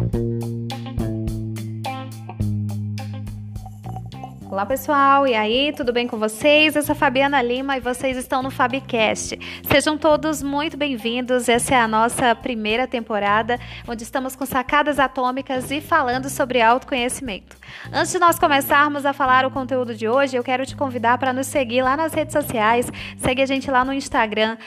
Bye. Olá pessoal, e aí, tudo bem com vocês? Eu sou Fabiana Lima e vocês estão no Fabcast. Sejam todos muito bem-vindos. Essa é a nossa primeira temporada, onde estamos com sacadas atômicas e falando sobre autoconhecimento. Antes de nós começarmos a falar o conteúdo de hoje, eu quero te convidar para nos seguir lá nas redes sociais. Segue a gente lá no Instagram,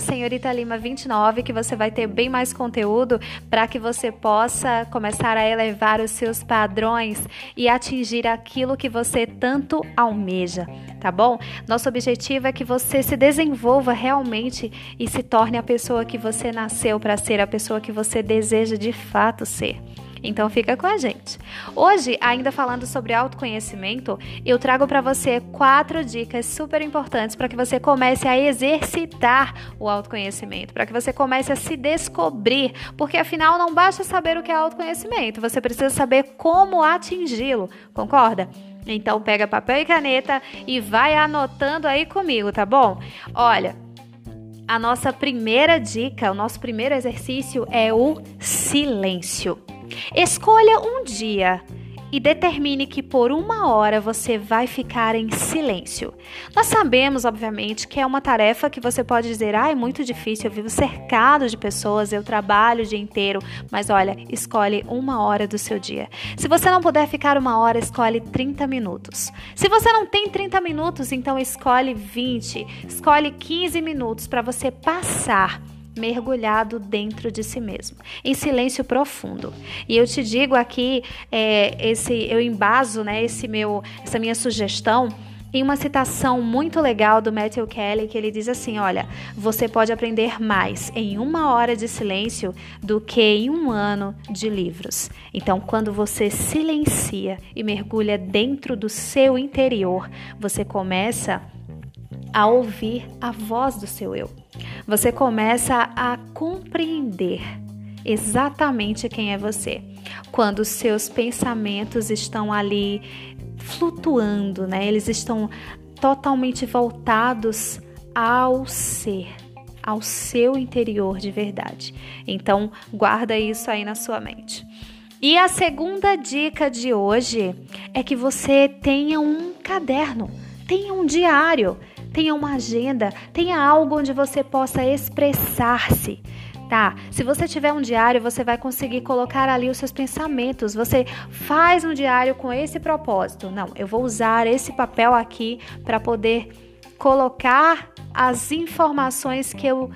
senhoritalima29, que você vai ter bem mais conteúdo para que você possa começar a elevar os seus padrões e atingir aquilo que você você tanto almeja, tá bom? Nosso objetivo é que você se desenvolva realmente e se torne a pessoa que você nasceu para ser, a pessoa que você deseja de fato ser. Então fica com a gente. Hoje, ainda falando sobre autoconhecimento, eu trago para você quatro dicas super importantes para que você comece a exercitar o autoconhecimento, para que você comece a se descobrir, porque afinal não basta saber o que é autoconhecimento, você precisa saber como atingi-lo. Concorda? Então pega papel e caneta e vai anotando aí comigo, tá bom? Olha, a nossa primeira dica, o nosso primeiro exercício é o silêncio. Escolha um dia e determine que por uma hora você vai ficar em silêncio. Nós sabemos, obviamente, que é uma tarefa que você pode dizer: ah, é muito difícil, eu vivo cercado de pessoas, eu trabalho o dia inteiro. Mas olha, escolhe uma hora do seu dia. Se você não puder ficar uma hora, escolhe 30 minutos. Se você não tem 30 minutos, então escolhe 20, escolhe 15 minutos para você passar mergulhado dentro de si mesmo, em silêncio profundo. E eu te digo aqui, é, esse, eu embaso, né, esse meu, essa minha sugestão em uma citação muito legal do Matthew Kelly, que ele diz assim: Olha, você pode aprender mais em uma hora de silêncio do que em um ano de livros. Então, quando você silencia e mergulha dentro do seu interior, você começa a ouvir a voz do seu eu. Você começa a compreender exatamente quem é você. Quando os seus pensamentos estão ali flutuando, né? Eles estão totalmente voltados ao ser, ao seu interior de verdade. Então, guarda isso aí na sua mente. E a segunda dica de hoje é que você tenha um caderno, tenha um diário tenha uma agenda, tenha algo onde você possa expressar-se. Tá, se você tiver um diário, você vai conseguir colocar ali os seus pensamentos. Você faz um diário com esse propósito. Não, eu vou usar esse papel aqui para poder colocar as informações que eu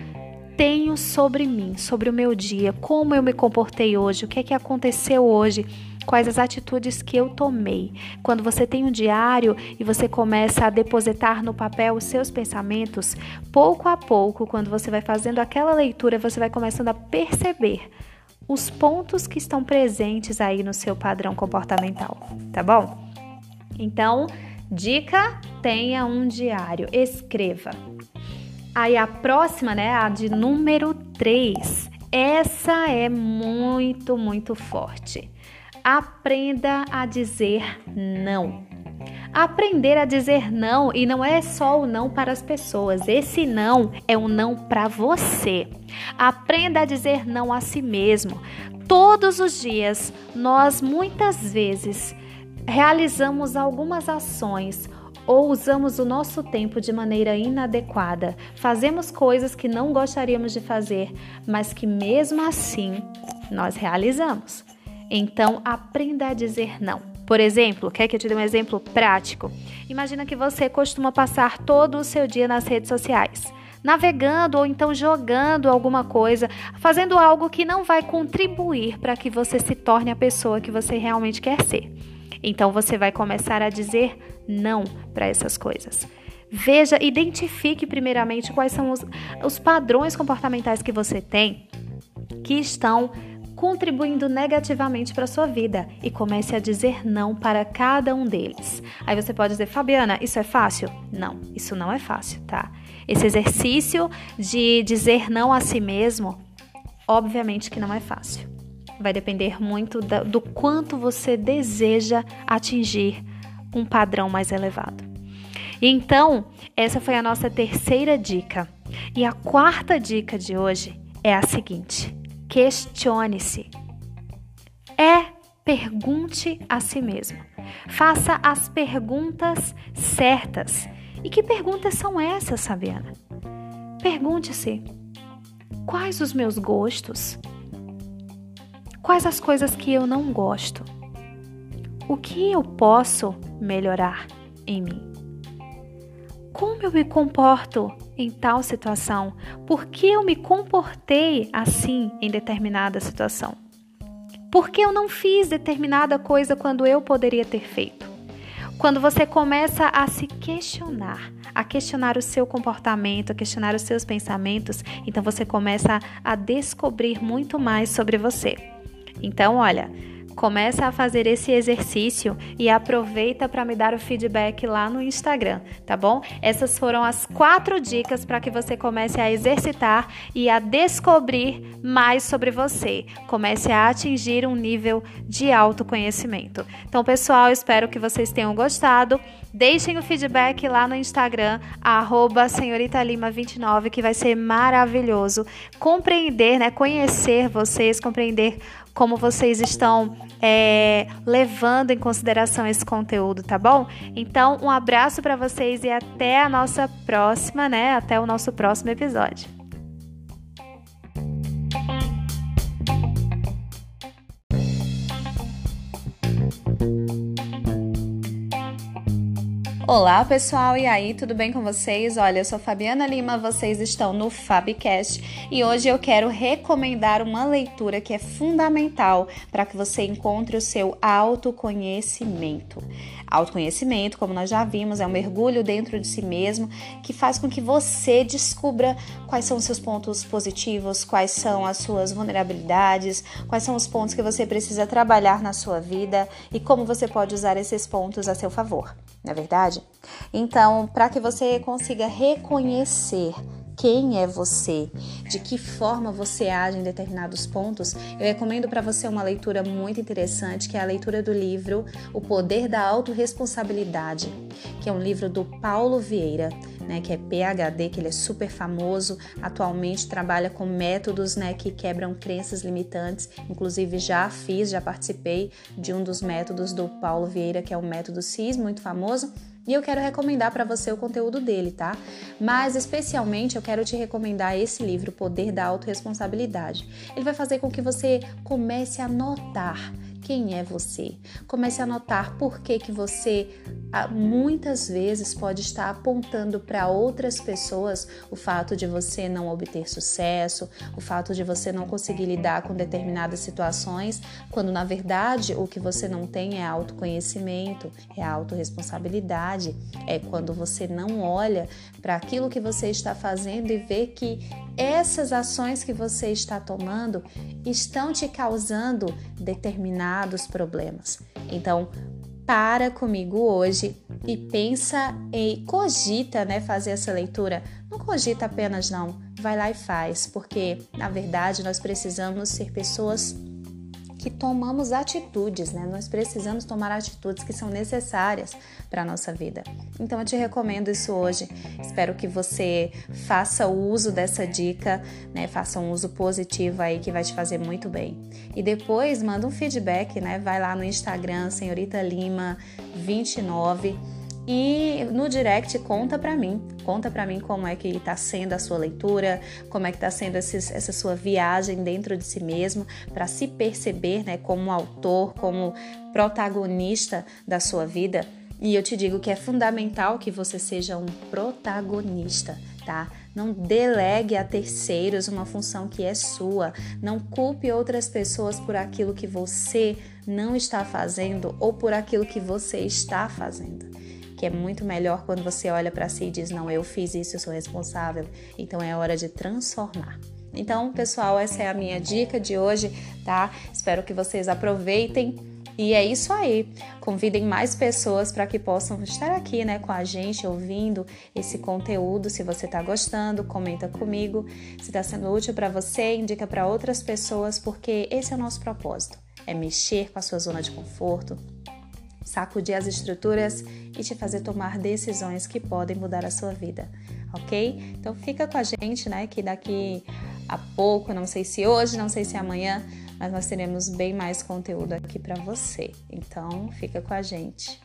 tenho sobre mim, sobre o meu dia, como eu me comportei hoje, o que é que aconteceu hoje quais as atitudes que eu tomei. Quando você tem um diário e você começa a depositar no papel os seus pensamentos, pouco a pouco, quando você vai fazendo aquela leitura, você vai começando a perceber os pontos que estão presentes aí no seu padrão comportamental, tá bom? Então, dica: tenha um diário, escreva. Aí a próxima, né, a de número 3. Essa é muito, muito forte. Aprenda a dizer não. Aprender a dizer não e não é só o não para as pessoas, esse não é um não para você. Aprenda a dizer não a si mesmo. Todos os dias, nós muitas vezes realizamos algumas ações ou usamos o nosso tempo de maneira inadequada, fazemos coisas que não gostaríamos de fazer, mas que mesmo assim nós realizamos. Então, aprenda a dizer não. Por exemplo, quer que eu te dê um exemplo prático? Imagina que você costuma passar todo o seu dia nas redes sociais, navegando ou então jogando alguma coisa, fazendo algo que não vai contribuir para que você se torne a pessoa que você realmente quer ser. Então você vai começar a dizer não para essas coisas. Veja, identifique primeiramente quais são os, os padrões comportamentais que você tem que estão contribuindo negativamente para sua vida e comece a dizer não para cada um deles. Aí você pode dizer, Fabiana, isso é fácil? Não, isso não é fácil, tá? Esse exercício de dizer não a si mesmo, obviamente que não é fácil. Vai depender muito do quanto você deseja atingir um padrão mais elevado. Então, essa foi a nossa terceira dica. E a quarta dica de hoje é a seguinte: Questione-se. é pergunte a si mesmo. Faça as perguntas certas. E que perguntas são essas, Fabiana? Pergunte-se: quais os meus gostos? Quais as coisas que eu não gosto? O que eu posso melhorar em mim? Como eu me comporto em tal situação? Por que eu me comportei assim em determinada situação? Por que eu não fiz determinada coisa quando eu poderia ter feito? Quando você começa a se questionar, a questionar o seu comportamento, a questionar os seus pensamentos, então você começa a descobrir muito mais sobre você. Então, olha, Começa a fazer esse exercício e aproveita para me dar o feedback lá no Instagram, tá bom? Essas foram as quatro dicas para que você comece a exercitar e a descobrir mais sobre você. Comece a atingir um nível de autoconhecimento. Então, pessoal, espero que vocês tenham gostado. Deixem o feedback lá no Instagram, arroba senhoritalima29, que vai ser maravilhoso compreender, né? Conhecer vocês, compreender como vocês estão é, levando em consideração esse conteúdo, tá bom? Então, um abraço para vocês e até a nossa próxima, né? Até o nosso próximo episódio. Olá pessoal, e aí, tudo bem com vocês? Olha, eu sou Fabiana Lima, vocês estão no Fabcast e hoje eu quero recomendar uma leitura que é fundamental para que você encontre o seu autoconhecimento. Autoconhecimento, como nós já vimos, é um mergulho dentro de si mesmo que faz com que você descubra quais são os seus pontos positivos, quais são as suas vulnerabilidades, quais são os pontos que você precisa trabalhar na sua vida e como você pode usar esses pontos a seu favor não é verdade? Então, para que você consiga reconhecer quem é você, de que forma você age em determinados pontos, eu recomendo para você uma leitura muito interessante, que é a leitura do livro O Poder da Autoresponsabilidade, que é um livro do Paulo Vieira. Né, que é PhD, que ele é super famoso, atualmente trabalha com métodos né, que quebram crenças limitantes. Inclusive, já fiz, já participei de um dos métodos do Paulo Vieira, que é o método CIS, muito famoso e eu quero recomendar para você o conteúdo dele, tá? Mas especialmente eu quero te recomendar esse livro, Poder da Autoresponsabilidade. Ele vai fazer com que você comece a notar quem é você. Comece a notar por que, que você ah, muitas vezes pode estar apontando para outras pessoas o fato de você não obter sucesso, o fato de você não conseguir lidar com determinadas situações, quando na verdade o que você não tem é autoconhecimento, é autorresponsabilidade, é quando você não olha para aquilo que você está fazendo e vê que essas ações que você está tomando estão te causando determinados problemas. Então, para comigo hoje e pensa e cogita, né, fazer essa leitura. Não cogita apenas não, vai lá e faz, porque na verdade nós precisamos ser pessoas que tomamos atitudes, né? Nós precisamos tomar atitudes que são necessárias para a nossa vida. Então eu te recomendo isso hoje. Espero que você faça uso dessa dica, né? Faça um uso positivo aí que vai te fazer muito bem. E depois manda um feedback, né? Vai lá no Instagram, senhorita Lima 29 e no direct conta para mim, conta para mim como é que está sendo a sua leitura, como é que está sendo esses, essa sua viagem dentro de si mesmo para se perceber, né, como autor, como protagonista da sua vida. E eu te digo que é fundamental que você seja um protagonista, tá? Não delegue a terceiros uma função que é sua. Não culpe outras pessoas por aquilo que você não está fazendo ou por aquilo que você está fazendo que é muito melhor quando você olha para si e diz: Não, eu fiz isso, eu sou responsável. Então é hora de transformar. Então, pessoal, essa é a minha dica de hoje, tá? Espero que vocês aproveitem. E é isso aí. Convidem mais pessoas para que possam estar aqui, né, com a gente, ouvindo esse conteúdo. Se você está gostando, comenta comigo. Se está sendo útil para você, indica para outras pessoas, porque esse é o nosso propósito: é mexer com a sua zona de conforto, sacudir as estruturas e te fazer tomar decisões que podem mudar a sua vida, ok? Então fica com a gente, né? Que daqui a pouco, não sei se hoje, não sei se amanhã, mas nós teremos bem mais conteúdo aqui para você. Então, fica com a gente.